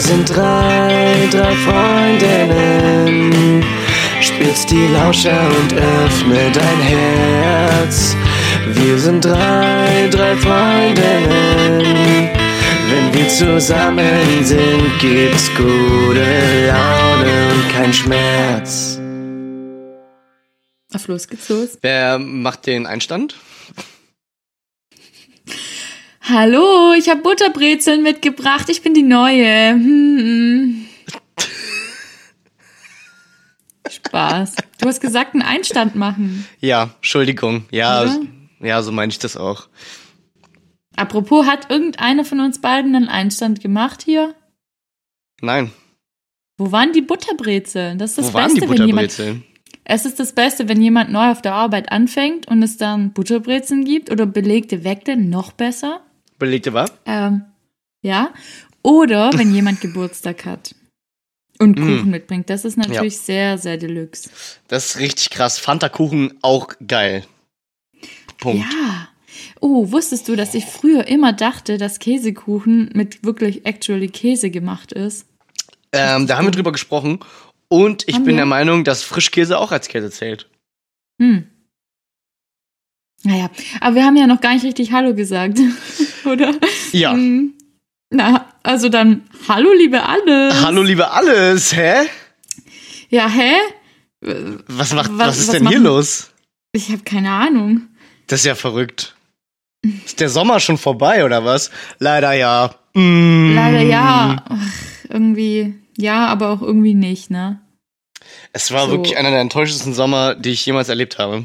sind drei, drei Freundinnen. Spitz die Lauscher und öffne dein Herz. Wir sind drei, drei Freundinnen. Wenn wir zusammen sind, gibt's gute Laune und kein Schmerz. Auf los geht's los. Wer macht den Einstand? Hallo, ich habe Butterbrezeln mitgebracht. Ich bin die Neue. Hm. Spaß. Du hast gesagt, einen Einstand machen. Ja, Entschuldigung. Ja, Oder? ja, so meine ich das auch. Apropos, hat irgendeiner von uns beiden einen Einstand gemacht hier? Nein. Wo waren die Butterbrezeln? Das ist das Wo Beste, wenn jemand. Es ist das Beste, wenn jemand neu auf der Arbeit anfängt und es dann Butterbrezeln gibt oder belegte Weckle, noch besser. Belegte was? Ähm, ja. Oder wenn jemand Geburtstag hat und Mm. Kuchen mitbringt. Das ist natürlich sehr, sehr deluxe. Das ist richtig krass. Fanta-Kuchen auch geil. Punkt. Ja. Oh, wusstest du, dass ich früher immer dachte, dass Käsekuchen mit wirklich actually Käse gemacht ist? Ähm, da haben wir drüber gesprochen. Und ich Haben bin wir? der Meinung, dass Frischkäse auch als Käse zählt. Hm. Naja, aber wir haben ja noch gar nicht richtig Hallo gesagt, oder? Ja. Hm. Na, also dann Hallo, liebe Alles. Hallo, liebe Alles. Hä? Ja, hä? Was, macht, Was- was, ist was denn hier machen- los? Ich habe keine Ahnung. Das ist ja verrückt. Ist der Sommer schon vorbei oder was? Leider ja. Mm. Leider ja. Ach, irgendwie ja, aber auch irgendwie nicht, ne? Es war So. wirklich einer der enttäuschendsten Sommer, die ich jemals erlebt habe.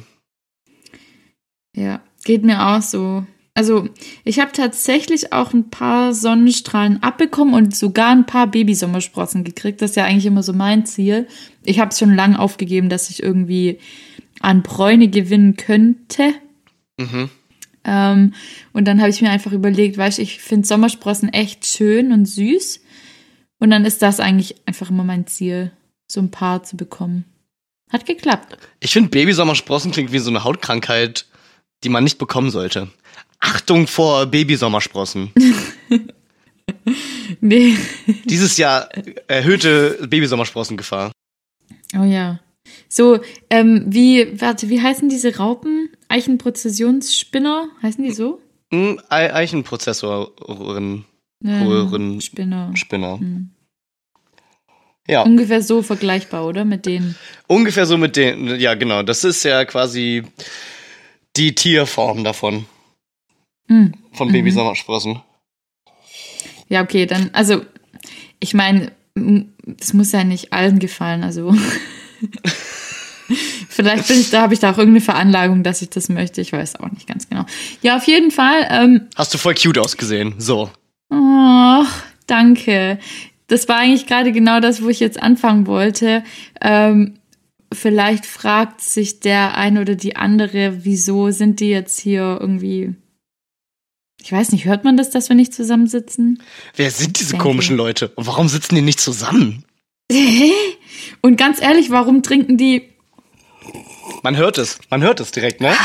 Ja, geht mir auch so. Also, ich habe tatsächlich auch ein paar Sonnenstrahlen abbekommen und sogar ein paar Babysommersprossen gekriegt. Das ist ja eigentlich immer so mein Ziel. Ich habe es schon lange aufgegeben, dass ich irgendwie an Bräune gewinnen könnte. Mhm. Ähm, und dann habe ich mir einfach überlegt, weißt du, ich finde Sommersprossen echt schön und süß. Und dann ist das eigentlich einfach immer mein Ziel, so ein paar zu bekommen. Hat geklappt. Ich finde, Babysommersprossen klingt wie so eine Hautkrankheit, die man nicht bekommen sollte. Achtung vor Babysommersprossen. Nee. Dieses Jahr erhöhte Babysommersprossengefahr. Oh ja. So, ähm, wie, warte, wie heißen diese Raupen? Eichenprozessionsspinner? Heißen die so? Hm, Ei- Eichenprozessoren, Ja, Röhren- Spinner. Spinner. Hm. Ja, Ungefähr so vergleichbar, oder? Mit denen. ungefähr so mit den, ja genau, das ist ja quasi die Tierform davon, Hm. von Mhm. Babysommersprossen. Ja, okay, dann, also, ich meine, das muss ja nicht allen gefallen, also. Vielleicht bin ich, da habe ich da auch irgendeine Veranlagung, dass ich das möchte. Ich weiß auch nicht ganz genau. Ja, auf jeden Fall. Ähm, Hast du voll cute ausgesehen, so. Oh, danke. Das war eigentlich gerade genau das, wo ich jetzt anfangen wollte. Ähm, vielleicht fragt sich der eine oder die andere, wieso sind die jetzt hier irgendwie. Ich weiß nicht, hört man das, dass wir nicht zusammensitzen? Wer sind diese komischen Leute? Und warum sitzen die nicht zusammen? Und ganz ehrlich, warum trinken die Man hört es, man hört es direkt, ne?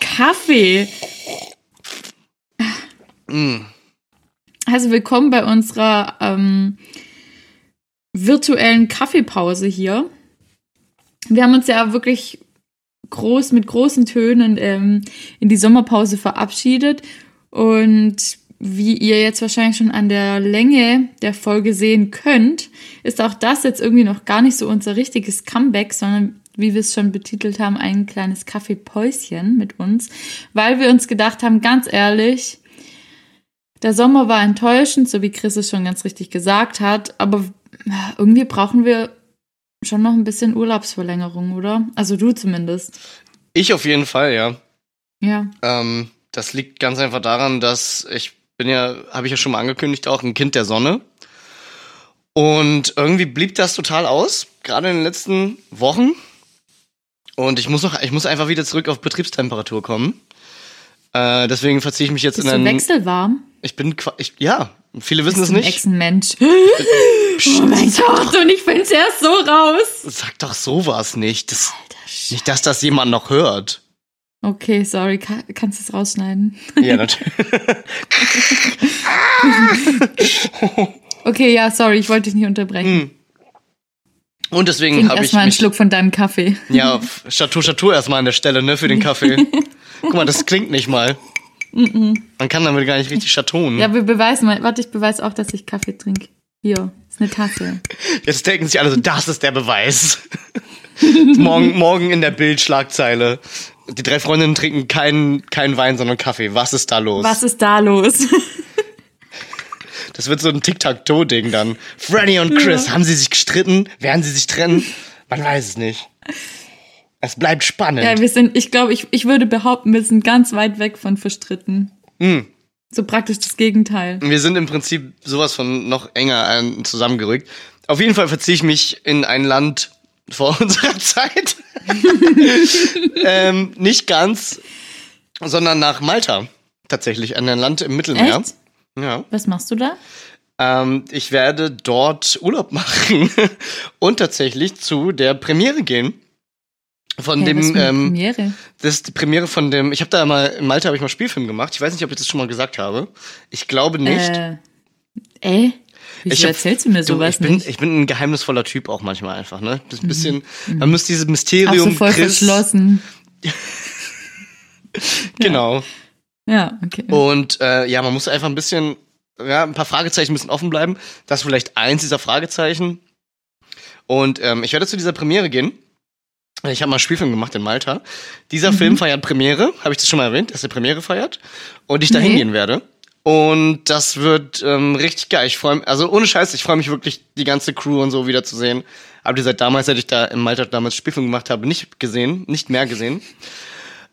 Kaffee? Mm. Also willkommen bei unserer ähm, virtuellen Kaffeepause hier. Wir haben uns ja wirklich groß mit großen Tönen ähm, in die Sommerpause verabschiedet. Und wie ihr jetzt wahrscheinlich schon an der Länge der Folge sehen könnt, ist auch das jetzt irgendwie noch gar nicht so unser richtiges Comeback, sondern wie wir es schon betitelt haben, ein kleines Kaffeepäuschen mit uns, weil wir uns gedacht haben, ganz ehrlich, der Sommer war enttäuschend, so wie Chris es schon ganz richtig gesagt hat, aber irgendwie brauchen wir schon noch ein bisschen Urlaubsverlängerung, oder? Also du zumindest. Ich auf jeden Fall, ja. Ja. Ähm, das liegt ganz einfach daran, dass ich bin ja, habe ich ja schon mal angekündigt, auch ein Kind der Sonne. Und irgendwie blieb das total aus, gerade in den letzten Wochen. Und ich muss noch, ich muss einfach wieder zurück auf Betriebstemperatur kommen. Äh, deswegen verziehe ich mich jetzt Bist in du einen. wechselwarm? Ich bin, ich, ja, viele wissen es Bist du ein nicht. Echsenmensch. Oh mein Gott, und ich find's erst so raus. Sag doch sowas nicht. Das, nicht, dass das jemand noch hört. Okay, sorry, kann, kannst du es rausschneiden? Ja, natürlich. Okay, ja, sorry, ich wollte dich nicht unterbrechen. Und deswegen habe ich erstmal einen Schluck von deinem Kaffee. ja, Chateau Chateau erstmal an der Stelle, ne, für den Kaffee. Guck mal, das klingt nicht mal. Man kann damit gar nicht richtig chateauen. Ja, wir beweisen mal. Warte, ich beweise auch, dass ich Kaffee trinke. Hier, ist eine Tasse. Jetzt denken sich alle so, das ist der Beweis. morgen, morgen in der Bildschlagzeile. Die drei Freundinnen trinken keinen keinen Wein, sondern Kaffee. Was ist da los? Was ist da los? Das wird so ein Tic-Tac-Toe-Ding dann. Freddy und Chris, haben sie sich gestritten? Werden sie sich trennen? Man weiß es nicht. Es bleibt spannend. ja, wir sind, ich glaube, ich, ich würde behaupten, wir sind ganz weit weg von verstritten. Hm. So praktisch das Gegenteil. Wir sind im Prinzip sowas von noch enger an- zusammengerückt. Auf jeden Fall verziehe ich mich in ein Land vor unserer Zeit. ähm, nicht ganz, sondern nach Malta. Tatsächlich, an ein Land im Mittelmeer. Echt? Ja. Was machst du da? Ähm, ich werde dort Urlaub machen und tatsächlich zu der Premiere gehen. Von Ja, was dem, ähm, Premiere. das ist die Premiere von dem, ich habe da mal, in Malta habe ich mal Spielfilm gemacht. Ich weiß nicht, ob ich das schon mal gesagt habe. Ich glaube nicht. Äh, äh? Wieso Ich hab- erzählst du mir Du, sowas ich bin, nicht? ich bin ein geheimnisvoller Typ auch manchmal einfach, ne? Das ist ein bisschen, man muss dieses Auch Mysterium so voll Chris, verschlossen. genau. Ja, okay. Und äh, ja, man muss einfach ein bisschen, ja, ein paar Fragezeichen müssen offen bleiben. Das ist vielleicht eins dieser Fragezeichen. Und ähm, ich werde zu dieser Premiere gehen. Ich habe mal einen Spielfilm gemacht in Malta. Dieser Mhm. Film feiert Premiere, habe ich das schon mal erwähnt, dass er Premiere feiert. Und ich da Nee. hingehen werde. Und das wird ähm, richtig geil. Ich freue mich, also ohne Scheiß, ich freue mich wirklich, die ganze Crew und so wieder zu sehen. Aber die seit damals, seit ich da in Malta damals Spielfilm gemacht habe, nicht gesehen, nicht mehr gesehen.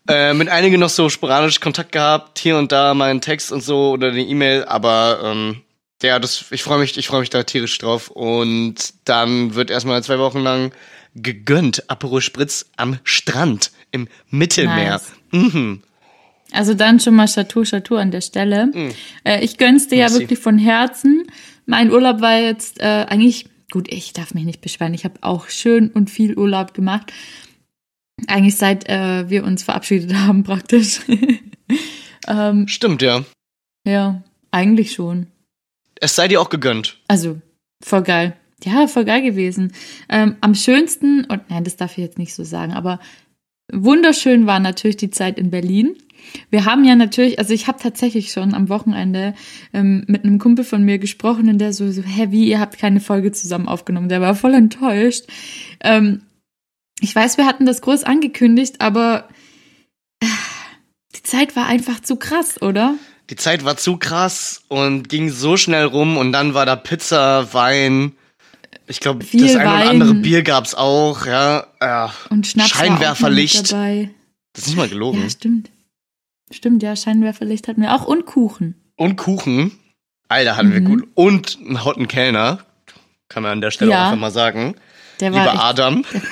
Äh, mit einigen noch so sporadisch Kontakt gehabt, hier und da mal einen Text und so oder eine E-Mail, aber ähm, ja, das, ich freue mich, ich freue mich da tierisch drauf. Und dann wird erstmal zwei Wochen lang gegönnt Aperol Spritz am Strand im Mittelmeer. Nice. Mhm. Also dann schon mal Chateau Chateau an der Stelle. Äh, ich gönn's dir ja Merci. wirklich von Herzen. Mein Urlaub war jetzt äh, eigentlich, gut, ich darf mich nicht beschweren. Ich habe auch schön und viel Urlaub gemacht. Eigentlich seit äh, wir uns verabschiedet haben praktisch. ähm, Stimmt, ja. ja, eigentlich schon. Es sei dir auch gegönnt. Also, voll geil. Ja, voll geil gewesen. Ähm, am schönsten, und nein, das darf ich jetzt nicht so sagen, aber wunderschön war natürlich die Zeit in Berlin. Wir haben ja natürlich, also ich habe tatsächlich schon am Wochenende ähm, mit einem Kumpel von mir gesprochen und der so, so, hä, wie, ihr habt keine Folge zusammen aufgenommen. Der war voll enttäuscht. Ähm, ich weiß, wir hatten das groß angekündigt, aber äh, die Zeit war einfach zu krass, oder? Die Zeit war zu krass und ging so schnell rum und dann war da Pizza, Wein. Ich glaube, das eine Wein. oder andere Bier gab's auch, ja. ja. Und Schnaps war auch Scheinwerferlicht. dabei. Das ist nicht mal gelogen. Ja, stimmt. Stimmt, ja, Scheinwerferlicht hatten wir auch und Kuchen. Und Kuchen. Alter, hatten wir Mhm. gut. Und einen hotten Kellner. Kann man an der Stelle Ja. auch immer sagen. Der Lieber war Adam. echt,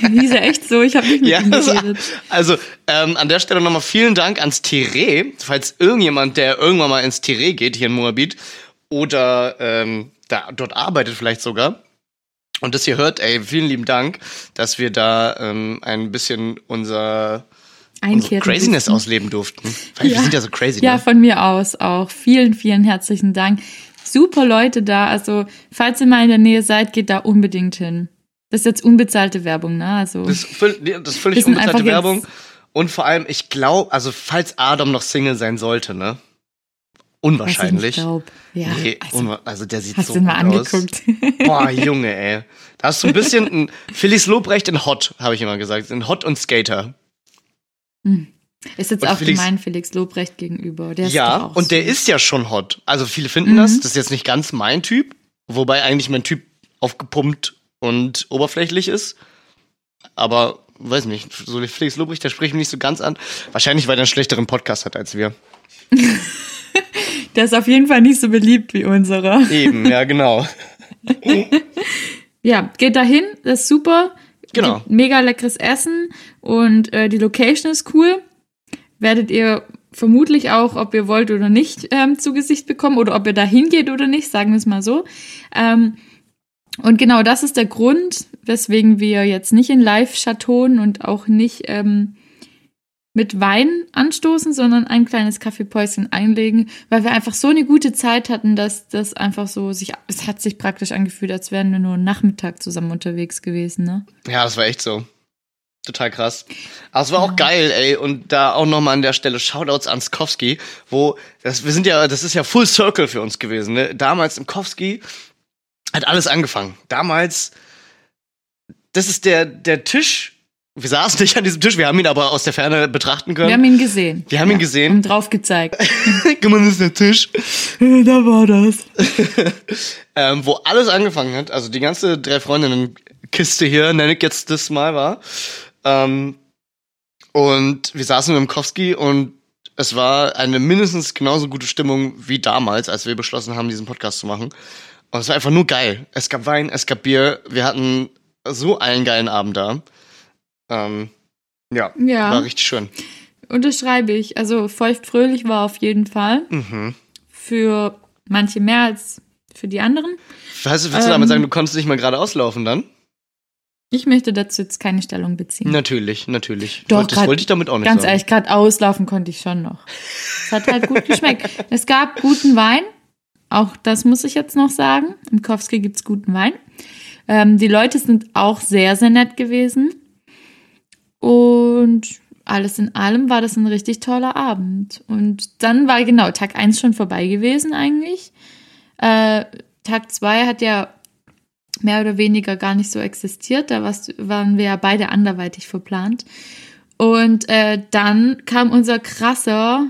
hieß er echt so, ich habe nicht mit Ja, ihm das, geredet. also ähm, an der Stelle nochmal vielen Dank ans Tiré. Falls irgendjemand, der irgendwann mal ins Tiré geht, hier in Moabit, oder ähm, da, dort arbeitet vielleicht sogar, und das hier hört, ey, vielen lieben Dank, dass wir da ähm, ein bisschen unser, unsere Craziness durften. ausleben durften. Weil wir Ja. sind ja so crazy, Ja, ne? von mir aus auch. Vielen, vielen herzlichen Dank. Super Leute da. Also, falls ihr mal in der Nähe seid, geht da unbedingt hin. Das ist jetzt unbezahlte Werbung, ne? Also, Das ist, völ- das ist völlig Wir unbezahlte Werbung. Und vor allem, ich glaube, also falls Adam noch Single sein sollte, ne? Unwahrscheinlich. Ja, Nee, also, unwa- also der sieht hast so gut aus. angeguckt? Boah, Junge, ey. Da hast du ein bisschen ein Felix Lobrecht in Hot, habe ich immer gesagt. In Hot und Skater. ist jetzt Und auch Felix- gemein Felix Lobrecht gegenüber. Der ist ja, und der so. ist ja schon hot. Also viele finden Mhm. das. Das ist jetzt nicht ganz mein Typ. Wobei eigentlich mein Typ aufgepumpt und oberflächlich ist. Aber, weiß nicht, so Felix Lobrecht, der spricht mich nicht so ganz an. Wahrscheinlich, weil er einen schlechteren Podcast hat als wir. Der ist auf jeden Fall nicht so beliebt wie unserer. Eben, ja, genau. Ja, geht dahin, das ist super. Genau. Mega leckeres Essen und äh, die Location ist cool. Werdet ihr vermutlich auch, ob ihr wollt oder nicht, ähm, zu Gesicht bekommen oder ob ihr da hingeht oder nicht, sagen wir es mal so. Ähm, und genau das ist der Grund, weswegen wir jetzt nicht in Live chateauen und auch nicht ähm, mit Wein anstoßen, sondern ein kleines Kaffeepäuschen einlegen, weil wir einfach so eine gute Zeit hatten, dass das einfach so sich, es hat sich praktisch angefühlt, als wären wir nur Nachmittag zusammen unterwegs gewesen, ne? Ja, das war echt so. Total krass. Aber es war auch geil, ey. Und da auch nochmal an der Stelle Shoutouts an Skowski, wo, das, wir sind ja, das ist ja Full Circle für uns gewesen, ne? Damals im Kowski hat alles angefangen. Damals, das ist der, der Tisch, wir saßen nicht an diesem Tisch, wir haben ihn aber aus der Ferne betrachten können. Wir haben ihn gesehen. Wir haben ihn gesehen. Und drauf gezeigt. Guck mal, das ist der Tisch. da war das. ähm, wo alles angefangen hat, also die ganze drei Freundinnen Kiste hier, nenne ich jetzt das mal war. Ähm, und wir saßen im Kowski und es war eine mindestens genauso gute Stimmung wie damals, als wir beschlossen haben, diesen Podcast zu machen. Und es war einfach nur geil. Es gab Wein, es gab Bier. Wir hatten so einen geilen Abend da. Ähm, ja, Ja. war richtig schön. Unterschreibe ich. Also feuchtfröhlich war auf jeden Fall. Mhm. Für manche mehr als für die anderen. Weißt du, willst du Ähm. damit sagen, du konntest nicht mal geradeaus laufen dann? Ich möchte dazu jetzt keine Stellung beziehen. Natürlich, natürlich. Doch, das grad- wollte ich damit auch nicht Ganz sagen. ehrlich, gerade auslaufen konnte ich schon noch. Es hat halt gut geschmeckt. Es gab guten Wein. Auch das muss ich jetzt noch sagen. Im Kowski gibt's guten Wein. Ähm, die Leute sind auch sehr, sehr nett gewesen. Und alles in allem war das ein richtig toller Abend. Und dann war genau Tag eins schon vorbei gewesen eigentlich. Äh, Tag zwei hat ja mehr oder weniger gar nicht so existiert. Da waren wir ja beide anderweitig verplant. Und äh, dann kam unser krasser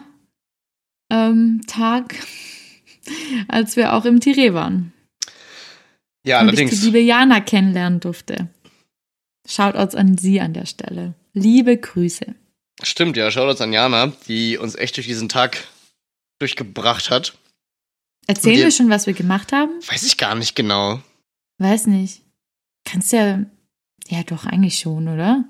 ähm, Tag, als wir auch im Tiré waren. ja, und ich die allerdings. liebe Jana kennenlernen durfte. Shoutouts an sie an der Stelle. Liebe Grüße. Stimmt, ja. Shoutouts an Jana, die uns echt durch diesen Tag durchgebracht hat. Erzählen wir schon, was wir gemacht haben? Weiß ich gar nicht genau. Weiß nicht. Kannst ja, ja doch, eigentlich schon, oder?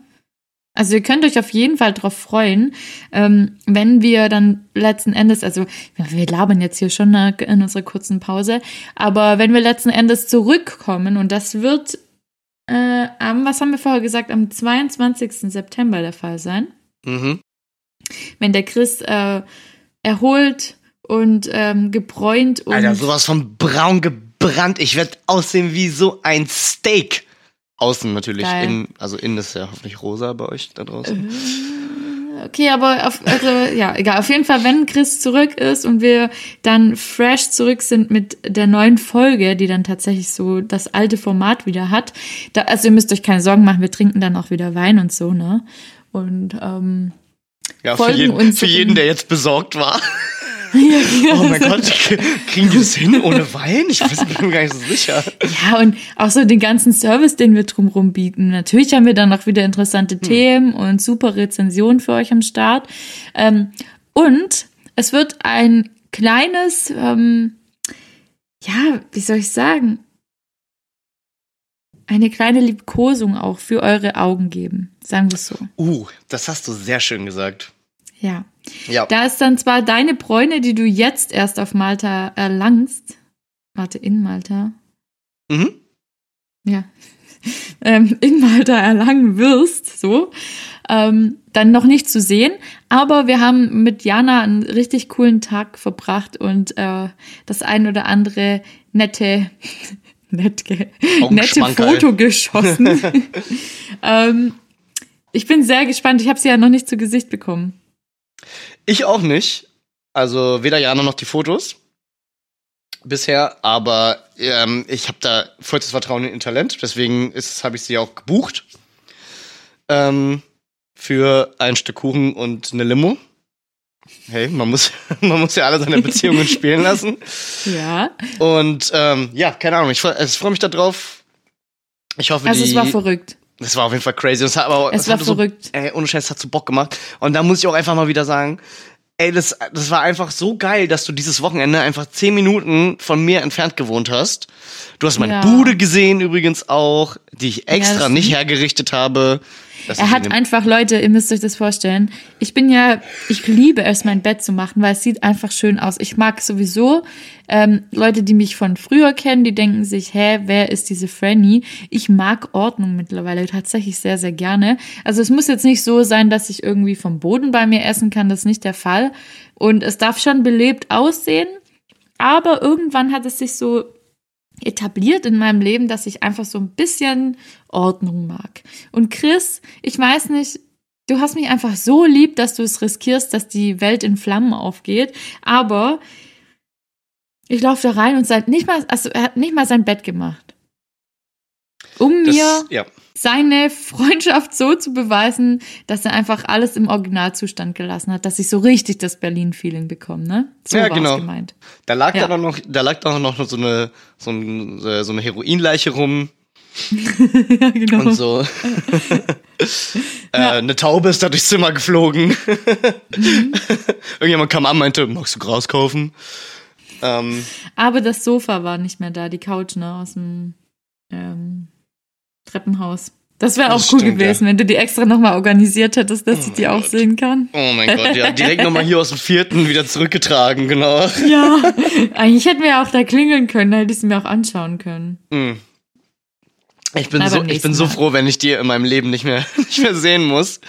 Also ihr könnt euch auf jeden Fall drauf freuen, ähm, wenn wir dann letzten Endes, also wir labern jetzt hier schon ne, in unserer kurzen Pause, aber wenn wir letzten Endes zurückkommen und das wird äh, am, was haben wir vorher gesagt, am 22. September der Fall sein, Mhm. wenn der Chris äh, erholt und ähm, gebräunt und Alter, sowas von braun gebrannt. Ich werde aussehen wie so ein Steak. Außen natürlich. Geil. In, also innen ist ja hoffentlich rosa bei euch da draußen. Okay, aber auf, also, ja, egal. Auf jeden Fall, wenn Chris zurück ist und wir dann fresh zurück sind mit der neuen Folge, die dann tatsächlich so das alte Format wieder hat. Da, also ihr müsst euch keine Sorgen machen, wir trinken dann auch wieder Wein und so, ne? Und ähm, Ja, für folgen jeden, uns für jeden, der jetzt besorgt war. Oh mein Gott, kriegen die das hin ohne Wein? Ich weiß- bin mir gar nicht so sicher. Ja, und auch so den ganzen Service, den wir drumherum bieten. Natürlich haben wir dann auch wieder interessante Themen und super Rezensionen für euch am Start. Ähm, und es wird ein kleines, ähm, ja, wie soll ich sagen, eine kleine Liebkosung auch für eure Augen geben. Sagen wir es so. Uh, das hast du sehr schön gesagt. Ja. Ja. Da ist dann zwar deine Bräune, die du jetzt erst auf Malta erlangst. Warte, in Malta. Mhm. ja, ähm, in Malta erlangen wirst, so, ähm, dann noch nicht zu sehen. Aber wir haben mit Jana einen richtig coolen Tag verbracht und äh, das ein oder andere nette, nett nette. Foto geschossen. ähm, ich bin sehr gespannt. Ich habe sie ja noch nicht zu Gesicht bekommen. Ich auch nicht. Also weder Jana noch die Fotos bisher, aber ähm, ich habe da vollstes Vertrauen in ihr Talent, deswegen habe ich sie auch gebucht ähm, für ein Stück Kuchen und eine Limo. Hey, man muss, man muss ja alle seine Beziehungen spielen lassen. Ja. Und ähm, ja, keine Ahnung, ich, freu- ich freue mich da drauf. Ich hoffe, Also die, es war verrückt. Das war auf jeden Fall crazy. Es, hat aber, Es war hatte so, verrückt. Ey, ohne Scheiß, hat so Bock gemacht. Und da muss ich auch einfach mal wieder sagen, ey, das, das war einfach so geil, dass du dieses Wochenende einfach zehn Minuten von mir entfernt gewohnt hast. Du hast meine Ja. Bude gesehen übrigens auch, die ich extra das- nicht hergerichtet habe. Er hat einfach, Leute, ihr müsst euch das vorstellen. Ich bin ja, ich liebe es, mein Bett zu machen, weil es sieht einfach schön aus. Ich mag sowieso ähm, Leute, die mich von früher kennen, die denken sich, hä, wer ist diese Franny? Ich mag Ordnung mittlerweile tatsächlich sehr, sehr gerne. Also es muss jetzt nicht so sein, dass ich irgendwie vom Boden bei mir essen kann. Das ist nicht der Fall. Und es darf schon belebt aussehen. Aber irgendwann hat es sich so etabliert in meinem Leben, dass ich einfach so ein bisschen Ordnung mag. Und Chris, ich weiß nicht, du hast mich einfach so lieb, dass du es riskierst, dass die Welt in Flammen aufgeht. Aber ich laufe da rein und seit nicht mal, also er hat nicht mal sein Bett gemacht. Um Das, mir ja. seine Freundschaft so zu beweisen, dass er einfach alles im Originalzustand gelassen hat, dass ich so richtig das Berlin-Feeling bekomme, ne? So Ja, genau. gemeint. Da lag Ja. da dann noch, da lag da noch so eine, so, ein, so eine Heroinleiche rum ja, genau. und so. äh, eine Taube ist da durchs Zimmer geflogen. Mhm. Irgendjemand kam an, meinte, magst du Gras kaufen? Ähm, Aber das Sofa war nicht mehr da, die Couch, ne, aus dem ähm, Treppenhaus. Das wäre auch Das cool stimmt, gewesen, wenn du die extra nochmal organisiert hättest, dass ich die auch sehen kann. oh mein Gott, ja, direkt nochmal hier aus dem vierten wieder zurückgetragen, genau. Ja, eigentlich hätten wir ja auch da klingeln können, da hätte ich sie mir auch anschauen können. Hm. Ich bin Na, so, ich bin so froh, wenn ich die in meinem Leben nicht mehr, nicht mehr sehen muss.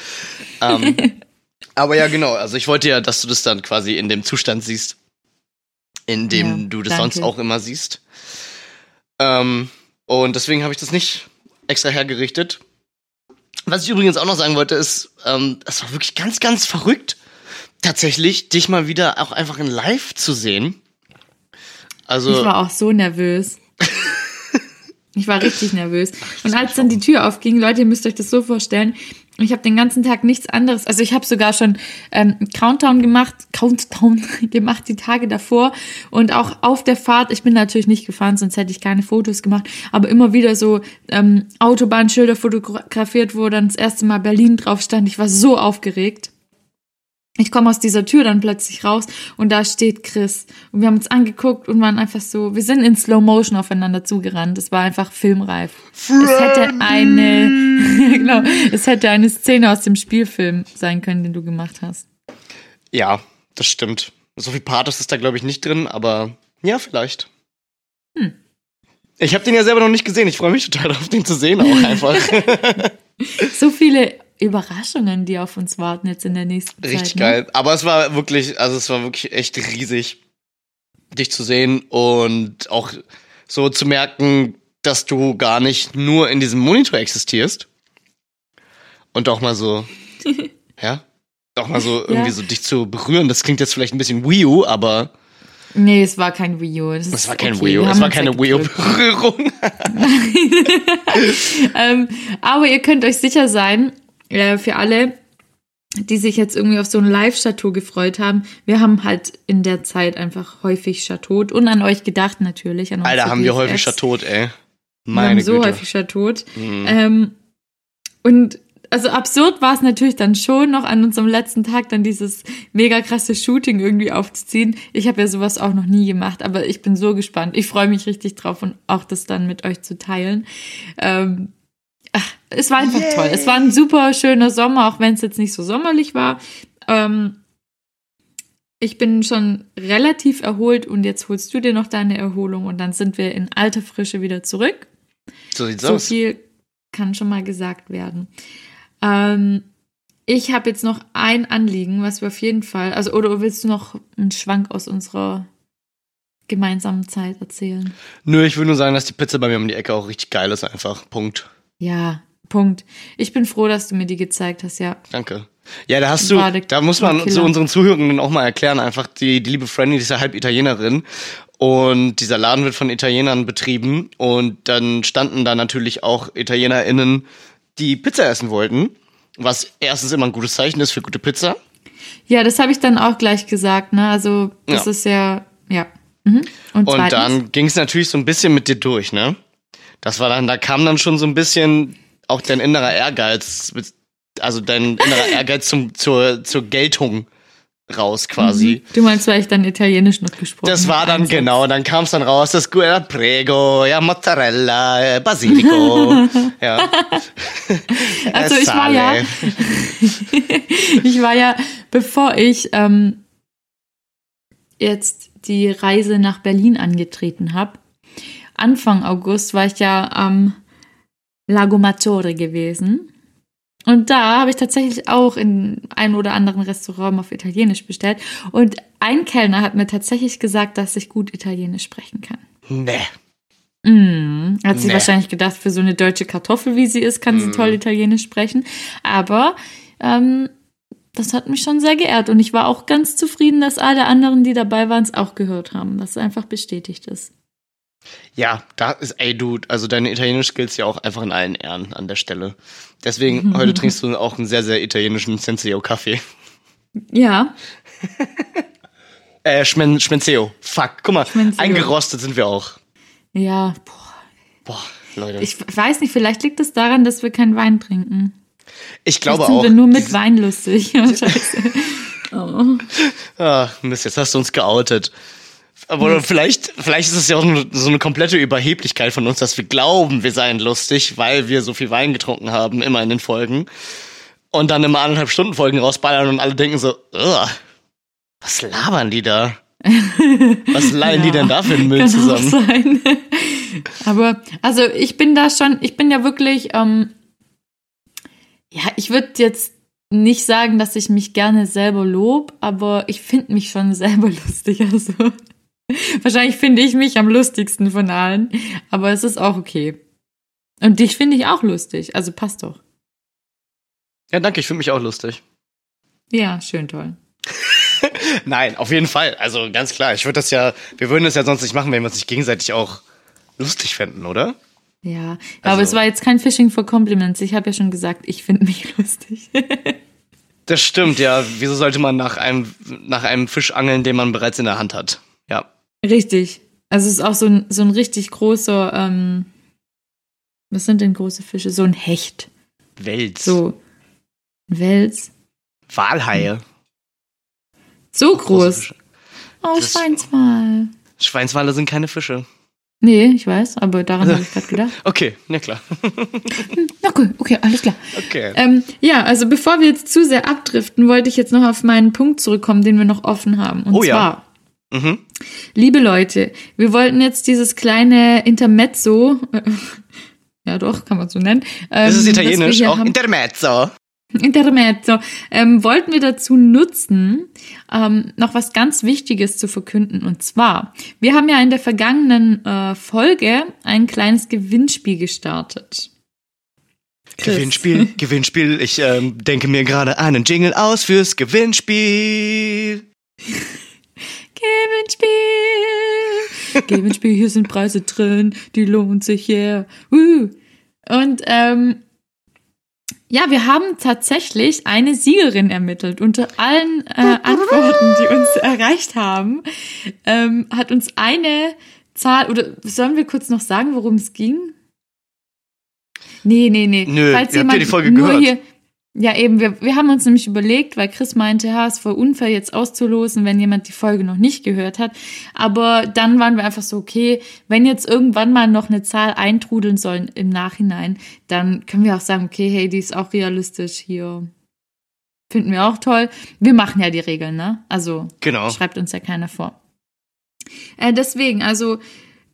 Ähm, aber ja, genau. Also ich wollte ja, dass du das dann quasi in dem Zustand siehst, in dem Ja, du das danke. sonst auch immer siehst. Ähm, und deswegen habe ich das nicht extra hergerichtet. Was ich übrigens auch noch sagen wollte, ist, ähm, es war wirklich ganz, ganz verrückt, tatsächlich, dich mal wieder auch einfach in Live zu sehen. Also, Ich war auch so nervös. Ich war richtig nervös. Und als dann die Tür aufging, Leute, ihr müsst euch das so vorstellen, ich habe den ganzen Tag nichts anderes. Also ich habe sogar schon ähm, Countdown gemacht, Countdown gemacht die Tage davor und auch auf der Fahrt. Ich bin natürlich nicht gefahren, sonst hätte ich keine Fotos gemacht. Aber immer wieder so ähm, Autobahnschilder fotografiert, wo dann das erste Mal Berlin drauf stand. Ich war so aufgeregt. Ich komme aus dieser Tür dann plötzlich raus und da steht Chris. Und wir haben uns angeguckt und waren einfach so, wir sind in Slow Motion aufeinander zugerannt. Es war einfach filmreif. Es hätte eine, genau, es hätte eine Szene aus dem Spielfilm sein können, den du gemacht hast. Ja, das stimmt. So viel Pathos ist da, glaube ich, nicht drin, aber ja, vielleicht. Hm. Ich habe den ja selber noch nicht gesehen. Ich freue mich total darauf, den zu sehen auch einfach. So viele Überraschungen, die auf uns warten jetzt in der nächsten Zeit. Richtig ne? geil. Aber es war wirklich, also es war wirklich echt riesig, dich zu sehen und auch so zu merken, dass du gar nicht nur in diesem Monitor existierst. Und auch mal so, ja, auch mal so irgendwie Ja. so dich zu berühren. Das klingt jetzt vielleicht ein bisschen Wii U, aber Nee, es war kein Wii U. Das es war kein okay. Wii U. Es war keine Wii. U-Berührung. ähm, aber ihr könnt euch sicher sein, äh, für alle, die sich jetzt irgendwie auf so ein Live-Chateau gefreut haben, wir haben halt in der Zeit einfach häufig Chateau und an euch gedacht natürlich. An Alter, haben wir häufig. Chateau, ey. Wir haben Meine so Güte. häufig Chateau. Mhm. Ähm, und also absurd war es natürlich dann schon noch an unserem letzten Tag dann dieses mega krasse Shooting irgendwie aufzuziehen. Ich habe ja sowas auch noch nie gemacht, aber ich bin so gespannt. Ich freue mich richtig drauf und auch das dann mit euch zu teilen. Ähm, es war einfach toll. Es war ein super schöner Sommer, auch wenn es jetzt nicht so sommerlich war. Ähm, ich bin schon relativ erholt und jetzt holst du dir noch deine Erholung und dann sind wir in alter Frische wieder zurück. So sieht's So aus. viel kann schon mal gesagt werden. Ähm, ich habe jetzt noch ein Anliegen, was wir auf jeden Fall, also oder willst du noch einen Schwank aus unserer gemeinsamen Zeit erzählen? Nö, ich würde nur sagen, dass die Pizza bei mir um die Ecke auch richtig geil ist, einfach. Punkt. Ja, Punkt. Ich bin froh, dass du mir die gezeigt hast, ja. Danke. Ja, da hast du, da muss man zu unseren Zuhörenden auch mal erklären, einfach die, die liebe Franny, die ist ja halb Italienerin und dieser Laden wird von Italienern betrieben und dann standen da natürlich auch ItalienerInnen, die Pizza essen wollten, was erstens immer ein gutes Zeichen ist für gute Pizza. Ja, das habe ich dann auch gleich gesagt, ne? Also, das Ja. ist ja, ja. Mhm. Und, Und dann ging es natürlich so ein bisschen mit dir durch, ne? Das war dann, da kam dann schon so ein bisschen auch dein innerer Ehrgeiz, also dein innerer Ehrgeiz zum, zur, zur Geltung raus quasi. Du meinst, weil ich dann Italienisch noch gesprochen Das war dann genau, dann kam es dann raus, das Guerra Prego, ja, Mozzarella, äh, Basilico, ja. Also Äh, ich war ja, ich war ja, bevor ich ähm, jetzt die Reise nach Berlin angetreten habe, Anfang August war ich ja am Lago Maggiore gewesen. Und da habe ich tatsächlich auch in einem oder anderen Restaurant auf Italienisch bestellt. Und ein Kellner hat mir tatsächlich gesagt, dass ich gut Italienisch sprechen kann. Nee. Mm, hat sie Nee. wahrscheinlich gedacht, für so eine deutsche Kartoffel, wie sie ist, kann sie toll Italienisch sprechen. Aber ähm, das hat mich schon sehr geehrt. Und ich war auch ganz zufrieden, dass alle anderen, die dabei waren, es auch gehört haben. Dass es einfach bestätigt ist. Ja, da ist, ey, du, also deine Italienisch-Skills ja auch einfach in allen Ehren an der Stelle. Deswegen, heute trinkst du auch einen sehr, sehr italienischen Senseo-Kaffee. Ja, Äh, Schmen Schmenzeo. Fuck, guck mal, Schmenzeo. eingerostet sind wir auch. ja. Boah. Boah, Leute. Ich weiß nicht, vielleicht liegt es daran, dass wir keinen Wein trinken. Ich glaube sind auch. wir nur mit Wein lustig. Ja, scheiße. Oh. Ah, Mist, jetzt hast du uns geoutet. Aber vielleicht, vielleicht ist es ja auch so eine komplette Überheblichkeit von uns, dass wir glauben, wir seien lustig, weil wir so viel Wein getrunken haben, immer in den Folgen. Und dann immer anderthalb Stunden Folgen rausballern und alle denken so, "Ugh, was labern die da? Was leihen die denn da für einen Müll zusammen? Aber also ich bin da schon, ich bin ja wirklich, ähm, ja, ich würde jetzt nicht sagen, dass ich mich gerne selber lob, aber ich finde mich schon selber lustig. Also wahrscheinlich finde ich mich am lustigsten von allen, aber es ist auch okay. Und dich finde ich auch lustig, also passt doch. Ja, danke, ich finde mich auch lustig. Ja, schön toll. Nein, auf jeden Fall. Also ganz klar, ich würde das ja, wir würden das ja sonst nicht machen, wenn wir uns nicht gegenseitig auch lustig fänden, oder? Ja, aber Also- es war jetzt kein Fishing for Compliments. Ich habe ja schon gesagt, ich finde mich lustig. Das stimmt, ja. Wieso sollte man nach einem, nach einem Fisch angeln, den man bereits in der Hand hat? Richtig. Also es ist auch so ein, so ein richtig großer, ähm, was sind denn große Fische? So ein Hecht. Wels. So Wels. Walhaie. So groß. Oh, Das- Schweinswal. Schweinswale sind keine Fische. Nee, ich weiß, aber daran habe ich gerade gedacht. Okay, na klar. Na cool, okay, alles klar. Okay. Ähm, ja, also bevor wir jetzt zu sehr abdriften, wollte ich jetzt noch auf meinen Punkt zurückkommen, den wir noch offen haben. Und Oh ja. Mhm. liebe Leute, wir wollten jetzt dieses kleine Intermezzo, äh, ja doch, kann man so nennen. Ähm, Das ist wir italienisch, auch haben- Intermezzo. Intermezzo. Ähm, wollten wir dazu nutzen, ähm, noch was ganz Wichtiges zu verkünden. Und zwar, wir haben ja in der vergangenen äh, Folge ein kleines Gewinnspiel gestartet. Chris. Gewinnspiel, Gewinnspiel. Ich ähm, denke mir gerade einen Jingle aus fürs Gewinnspiel. Gewinnspiel! Gewinnspiel, hier sind Preise drin, die lohnt sich yeah. Uh. Und ähm, ja, wir haben tatsächlich eine Siegerin ermittelt. Unter allen äh, Antworten, die uns erreicht haben, ähm, hat uns eine Zahl, oder sollen wir kurz noch sagen, worum es ging? Nee, nee, nee. Nö, Falls ihr habt ja die Folge gehört. Hier, ja, eben, wir, wir haben uns nämlich überlegt, weil Chris meinte, ja, es ist voll unfair jetzt auszulosen, wenn jemand die Folge noch nicht gehört hat. Aber dann waren wir einfach so, okay, wenn jetzt irgendwann mal noch eine Zahl eintrudeln soll im Nachhinein, dann können wir auch sagen, okay, hey, die ist auch realistisch hier. Finden wir auch toll. Wir machen ja die Regeln, ne? Also Genau. schreibt uns ja keiner vor. Äh, deswegen, also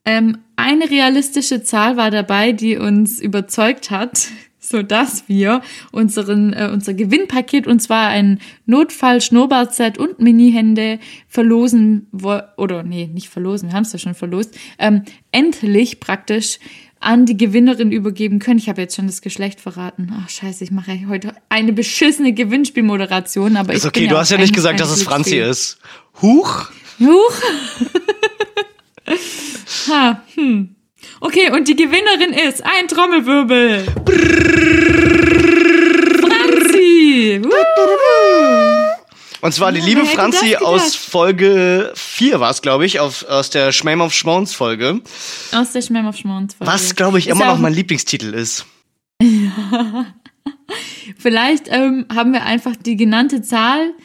ähm, eine realistische Zahl war dabei, die uns überzeugt hat, so dass wir unseren äh, unser Gewinnpaket und zwar ein Notfall Schnurrbartset und Mini-Hände verlosen wo- oder nee, nicht verlosen, wir haben es ja schon verlost, ähm, endlich praktisch an die Gewinnerin übergeben können. Ich habe jetzt schon das Geschlecht verraten. Ach scheiße, ich mache heute eine beschissene Gewinnspielmoderation, aber Ist ich okay, bin du auch hast ja nicht gesagt, dass es Franzi ist. Huch. Huch. ha, hm. Okay, und die Gewinnerin ist ein Trommelwirbel. Franzi. Und zwar die Ja, liebe Franzi aus? Folge 4 war es, glaube ich, auf, aus der Schmeim auf Schmauns Folge. Aus der Schmemm auf Schmons Folge. Was, glaube ich, Ist immer ja noch mein Lieblingstitel ist. Vielleicht ähm, haben wir einfach die genannte Zahl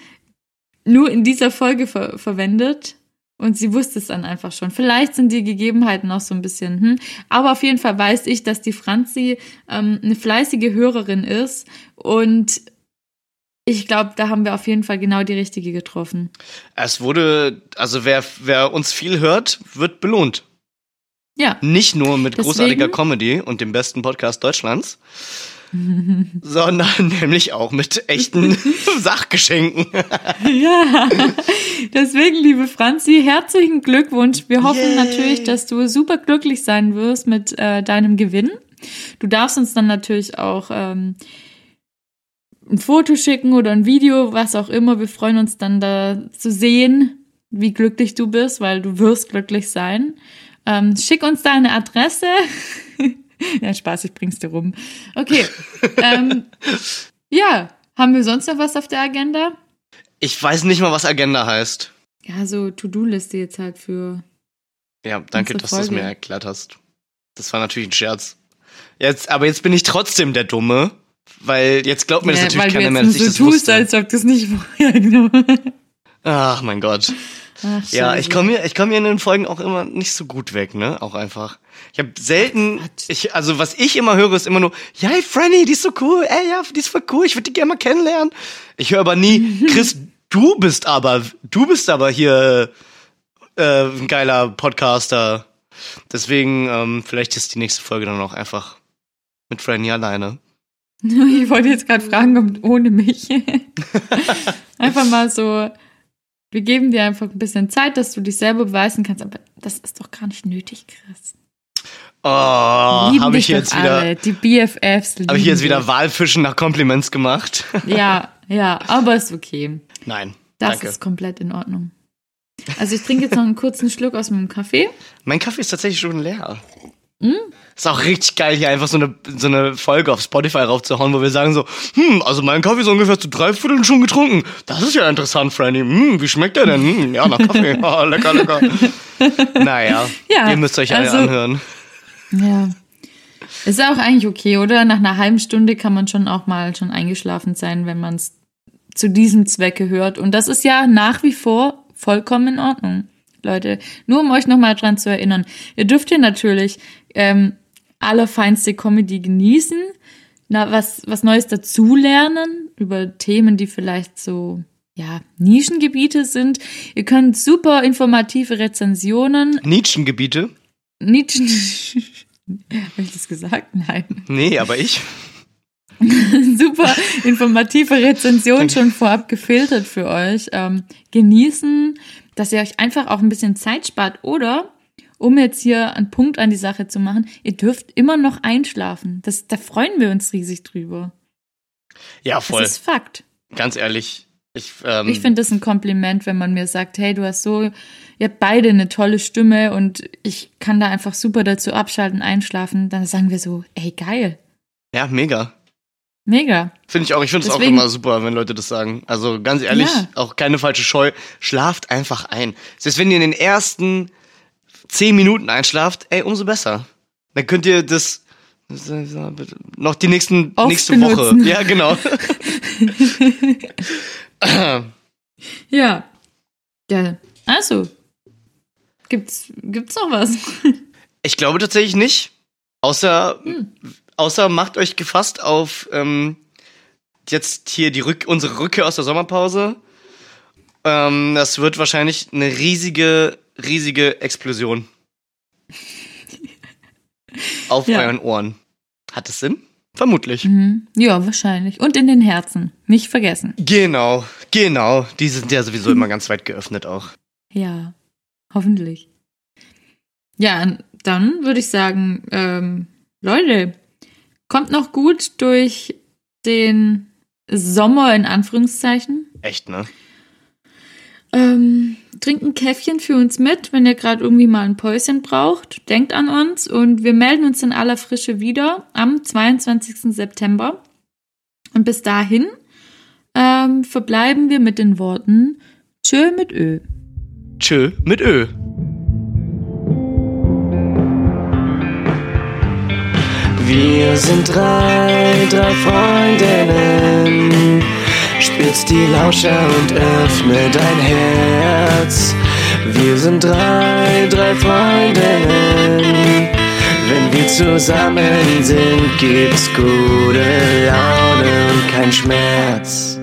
nur in dieser Folge ver verwendet. Und sie wusste es dann einfach schon. Vielleicht sind die Gegebenheiten auch so ein bisschen, hm. Aber auf jeden Fall weiß ich, dass die Franzi ähm, eine fleißige Hörerin ist. Und ich glaube, da haben wir auf jeden Fall genau die richtige getroffen. Es wurde, also wer, wer uns viel hört, wird belohnt. Ja. Nicht nur mit Deswegen- großartiger Comedy und dem besten Podcast Deutschlands, sondern nämlich auch mit echten Sachgeschenken. Ja, deswegen, liebe Franzi, herzlichen Glückwunsch. Wir hoffen Yay. natürlich, dass du super glücklich sein wirst mit äh, deinem Gewinn. Du darfst uns dann natürlich auch ähm, ein Foto schicken oder ein Video, was auch immer. Wir freuen uns dann da zu sehen, wie glücklich du bist, weil du wirst glücklich sein. Ähm, schick uns deine Adresse. ja, Spaß, ich bring's dir rum. Okay. ähm, ja, haben wir sonst noch was auf der Agenda? Ich weiß nicht mal, was Agenda heißt. Ja, so To-Do-Liste jetzt halt für. Ja, danke, dass du es mir erklärt hast. Das war natürlich ein Scherz. Jetzt, aber jetzt bin ich trotzdem der Dumme, weil jetzt glaubt mir das Ja, natürlich keiner mehr, dass ich nur das so tust, wusste. als ob du es nicht vorher. Ach mein Gott. Ach, Ja, ich komme hier, ich komme hier in den Folgen auch immer nicht so gut weg, ne? Auch einfach. Ich habe selten, ich, also was ich immer höre, ist immer nur, ja, hey Franny, die ist so cool, ey, ja, die ist voll cool, ich würde die gerne mal kennenlernen. Ich höre aber nie, Chris, du bist aber, du bist aber hier äh, ein geiler Podcaster. Deswegen, ähm, vielleicht ist die nächste Folge dann auch einfach mit Franny alleine. Ich wollte jetzt gerade fragen, ob ohne mich. einfach mal so. Wir geben dir einfach ein bisschen Zeit, dass du dich selber beweisen kannst, aber das ist doch gar nicht nötig, Chris. Oh, habe ich jetzt wieder, alle. Die BFFs. habe ich jetzt wieder Wahlfischen nach Kompliments gemacht? Ja, ja, aber ist okay. Nein. Das danke. ist komplett in Ordnung. Also ich trinke jetzt noch einen kurzen Schluck aus meinem Kaffee. Mein Kaffee ist tatsächlich schon leer. Ist auch richtig geil, hier einfach so eine, so eine Folge auf Spotify raufzuhauen, wo wir sagen so, hm, also mein Kaffee ist ungefähr zu drei Vierteln schon getrunken. Das ist ja interessant, Franny. Hm, wie schmeckt der denn? Hm, ja, nach Kaffee. Ah, lecker, lecker. naja, Ja, ihr müsst euch alle also- anhören. Ja. Ist auch eigentlich okay, oder? Nach einer halben Stunde kann man schon auch mal schon eingeschlafen sein, wenn man es zu diesem Zwecke hört. Und das ist ja nach wie vor vollkommen in Ordnung, Leute. Nur um euch nochmal dran zu erinnern. Ihr dürft hier natürlich ähm, allerfeinste Comedy genießen, na, was, was Neues dazulernen über Themen, die vielleicht so, ja, Nischengebiete sind. Ihr könnt super informative Rezensionen Nietzschengebiete? Nietzsche. Habe ich das gesagt? Nein. Nee, aber ich. Super informative Rezension schon vorab gefiltert für euch. Ähm, genießen, dass ihr euch einfach auch ein bisschen Zeit spart. Oder, um jetzt hier einen Punkt an die Sache zu machen, ihr dürft immer noch einschlafen. Das, da freuen wir uns riesig drüber. Ja, voll. Das ist Fakt. Ganz ehrlich. Ich, ähm, Ich finde das ein Kompliment, wenn man mir sagt, hey, du hast so, ihr habt beide eine tolle Stimme und ich kann da einfach super dazu abschalten, einschlafen. Dann sagen wir so, ey, geil. ja, mega. Mega. Finde ich auch. Ich finde es auch immer super, wenn Leute das sagen. Also ganz ehrlich, Ja. auch keine falsche Scheu. Schlaft einfach ein. Selbst wenn ihr in den ersten zehn Minuten einschlaft, ey, umso besser. Dann könnt ihr das noch die nächsten Oft nächste benutzen. Woche. Ja, genau. Ja. Ja. Also. Gibt's, gibt's noch was? Ich glaube tatsächlich nicht. Außer, Hm. außer macht euch gefasst auf ähm, jetzt hier die Rück unsere Rückkehr aus der Sommerpause. Ähm, das wird wahrscheinlich eine riesige, riesige Explosion. auf Ja. euren Ohren. Hat es Sinn? Vermutlich. Mhm. Ja, wahrscheinlich. Und in den Herzen. Nicht vergessen. Genau, genau. Die sind ja sowieso immer ganz weit geöffnet auch. Ja. Hoffentlich. Ja, dann würde ich sagen, ähm, Leute, kommt noch gut durch den Sommer in Anführungszeichen. Echt, ne? Ähm, trinkt ein Käffchen für uns mit, wenn ihr gerade irgendwie mal ein Päuschen braucht. Denkt an uns und wir melden uns in aller Frische wieder am 22. September. Und bis dahin ähm, verbleiben wir mit den Worten Tschö mit Ö. Tschö mit Ö. Wir sind drei, drei Freundinnen. Spitz die Lauscher und öffne dein Herz. Wir sind drei, drei Freundinnen. Wenn wir zusammen sind, gibt's gute Laune und kein Schmerz.